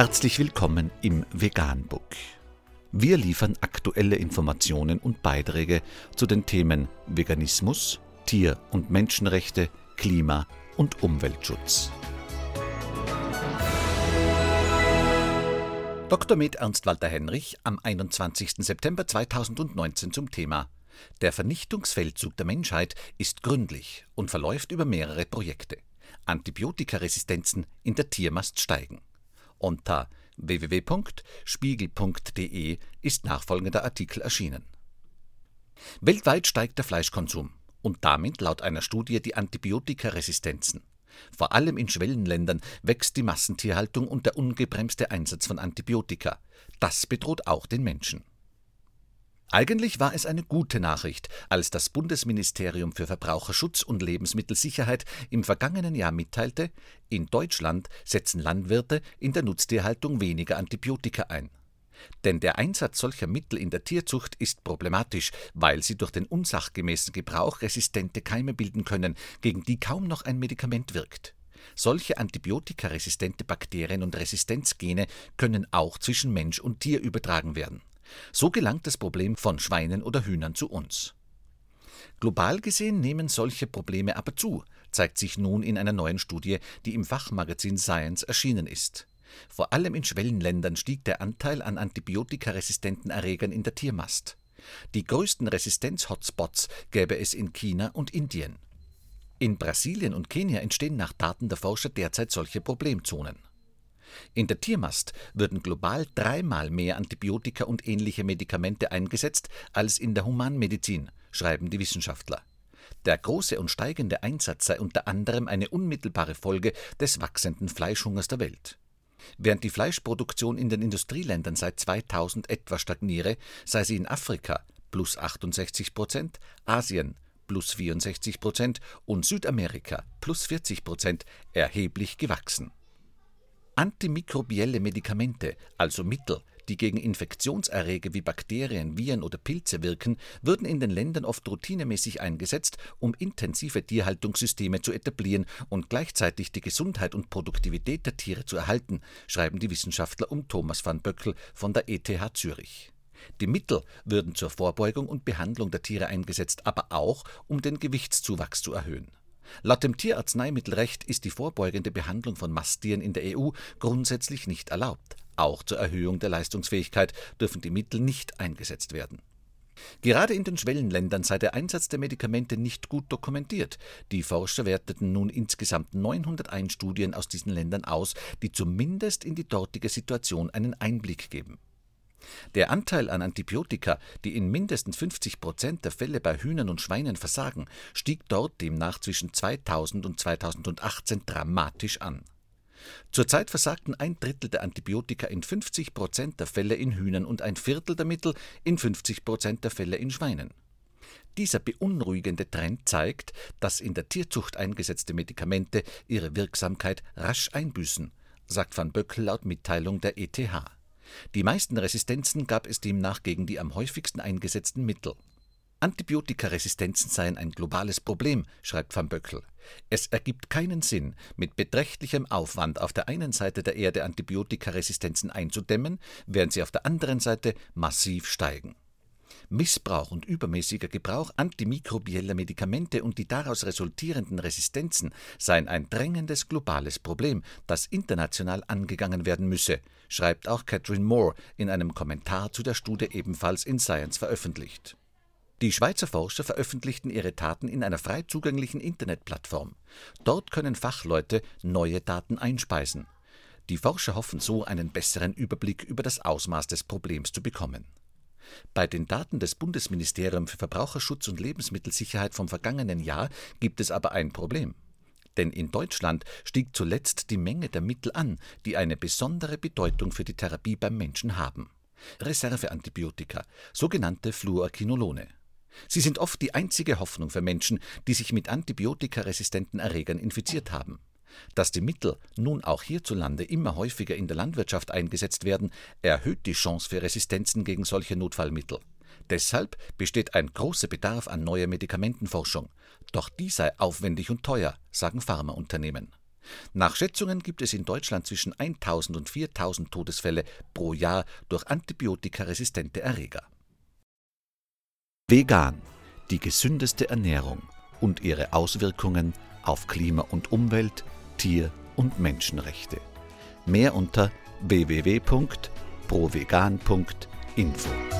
Herzlich willkommen im Veganbook. Wir liefern aktuelle Informationen und Beiträge zu den Themen Veganismus, Tier- und Menschenrechte, Klima- und Umweltschutz. Dr. Med Ernst Walter Henrich am 21. September 2019 zum Thema Der Vernichtungsfeldzug der Menschheit ist gründlich und verläuft über mehrere Projekte. Antibiotikaresistenzen in der Tiermast steigen. Unter www.spiegel.de ist nachfolgender Artikel erschienen. Weltweit steigt der Fleischkonsum und damit laut einer Studie die Antibiotikaresistenzen. Vor allem in Schwellenländern wächst die Massentierhaltung und der ungebremste Einsatz von Antibiotika. Das bedroht auch den Menschen. Eigentlich war es eine gute Nachricht, als das Bundesministerium für Verbraucherschutz und Lebensmittelsicherheit im vergangenen Jahr mitteilte, in Deutschland setzen Landwirte in der Nutztierhaltung weniger Antibiotika ein. Denn der Einsatz solcher Mittel in der Tierzucht ist problematisch, weil sie durch den unsachgemäßen Gebrauch resistente Keime bilden können, gegen die kaum noch ein Medikament wirkt. Solche antibiotikaresistente Bakterien und Resistenzgene können auch zwischen Mensch und Tier übertragen werden. So gelangt das Problem von Schweinen oder Hühnern zu uns. Global gesehen nehmen solche Probleme aber zu, zeigt sich nun in einer neuen Studie, die im Fachmagazin Science erschienen ist. Vor allem in Schwellenländern stieg der Anteil an antibiotikaresistenten Erregern in der Tiermast. Die größten Resistenz-Hotspots gäbe es in China und Indien. In Brasilien und Kenia entstehen nach Daten der Forscher derzeit solche Problemzonen. In der Tiermast würden global dreimal mehr Antibiotika und ähnliche Medikamente eingesetzt als in der Humanmedizin, schreiben die Wissenschaftler. Der große und steigende Einsatz sei unter anderem eine unmittelbare Folge des wachsenden Fleischhungers der Welt. Während die Fleischproduktion in den Industrieländern seit 2000 etwa stagniere, sei sie in Afrika plus 68 Prozent, Asien plus 64 Prozent und Südamerika plus 40 Prozent erheblich gewachsen. Antimikrobielle Medikamente, also Mittel, die gegen Infektionserreger wie Bakterien, Viren oder Pilze wirken, würden in den Ländern oft routinemäßig eingesetzt, um intensive Tierhaltungssysteme zu etablieren und gleichzeitig die Gesundheit und Produktivität der Tiere zu erhalten, schreiben die Wissenschaftler um Thomas van Böckel von der ETH Zürich. Die Mittel würden zur Vorbeugung und Behandlung der Tiere eingesetzt, aber auch um den Gewichtszuwachs zu erhöhen. Laut dem Tierarzneimittelrecht ist die vorbeugende Behandlung von Masttieren in der EU grundsätzlich nicht erlaubt. Auch zur Erhöhung der Leistungsfähigkeit dürfen die Mittel nicht eingesetzt werden. Gerade in den Schwellenländern sei der Einsatz der Medikamente nicht gut dokumentiert. Die Forscher werteten nun insgesamt 901 Studien aus diesen Ländern aus, die zumindest in die dortige Situation einen Einblick geben. Der Anteil an Antibiotika, die in mindestens 50 Prozent der Fälle bei Hühnern und Schweinen versagen, stieg dort demnach zwischen 2000 und 2018 dramatisch an. Zurzeit versagten ein Drittel der Antibiotika in 50 Prozent der Fälle in Hühnern und ein Viertel der Mittel in 50 Prozent der Fälle in Schweinen. Dieser beunruhigende Trend zeigt, dass in der Tierzucht eingesetzte Medikamente ihre Wirksamkeit rasch einbüßen, sagt van Böckel laut Mitteilung der ETH. Die meisten Resistenzen gab es demnach gegen die am häufigsten eingesetzten Mittel. Antibiotikaresistenzen seien ein globales Problem, schreibt van Böckel. Es ergibt keinen Sinn, mit beträchtlichem Aufwand auf der einen Seite der Erde Antibiotikaresistenzen einzudämmen, während sie auf der anderen Seite massiv steigen. Missbrauch und übermäßiger Gebrauch antimikrobieller Medikamente und die daraus resultierenden Resistenzen seien ein drängendes globales Problem, das international angegangen werden müsse, schreibt auch Catherine Moore in einem Kommentar zu der Studie ebenfalls in Science veröffentlicht. Die Schweizer Forscher veröffentlichten ihre Daten in einer frei zugänglichen Internetplattform. Dort können Fachleute neue Daten einspeisen. Die Forscher hoffen so, einen besseren Überblick über das Ausmaß des Problems zu bekommen. Bei den Daten des Bundesministeriums für Verbraucherschutz und Lebensmittelsicherheit vom vergangenen Jahr gibt es aber ein Problem. Denn in Deutschland stieg zuletzt die Menge der Mittel an, die eine besondere Bedeutung für die Therapie beim Menschen haben. Reserveantibiotika, sogenannte Fluorquinolone. Sie sind oft die einzige Hoffnung für Menschen, die sich mit antibiotikaresistenten Erregern infiziert haben. Dass die Mittel nun auch hierzulande immer häufiger in der Landwirtschaft eingesetzt werden, erhöht die Chance für Resistenzen gegen solche Notfallmittel. Deshalb besteht ein großer Bedarf an neuer Medikamentenforschung. Doch die sei aufwendig und teuer, sagen Pharmaunternehmen. Nach Schätzungen gibt es in Deutschland zwischen 1000 und 4000 Todesfälle pro Jahr durch antibiotikaresistente Erreger. Vegan, die gesündeste Ernährung und ihre Auswirkungen auf Klima und Umwelt, Tier- und Menschenrechte. Mehr unter www.provegan.info.